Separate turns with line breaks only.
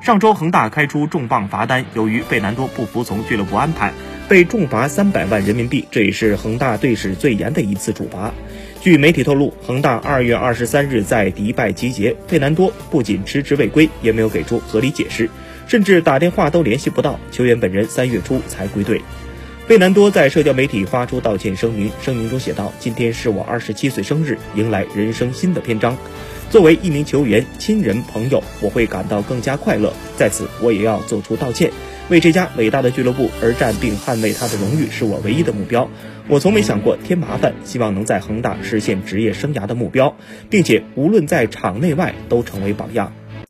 上周恒大开出重磅罚单，由于费南多不服从俱乐部安排，被重罚三百万人民币，这也是恒大队史最严的一次处罚。据媒体透露，恒大二月二十三日在迪拜集结，费南多不仅迟迟未归，也没有给出合理解释，甚至打电话都联系不到，球员本人三月初才归队。费南多在社交媒体发出道歉声明，声明中写道：“今天是我二十七岁生日，迎来人生新的篇章。作为一名球员、亲人、朋友，我会感到更加快乐。在此，我也要做出道歉。为这家伟大的俱乐部而战，并捍卫他的荣誉，是我唯一的目标。我从没想过添麻烦，希望能在恒大实现职业生涯的目标，并且无论在场内外都成为榜样。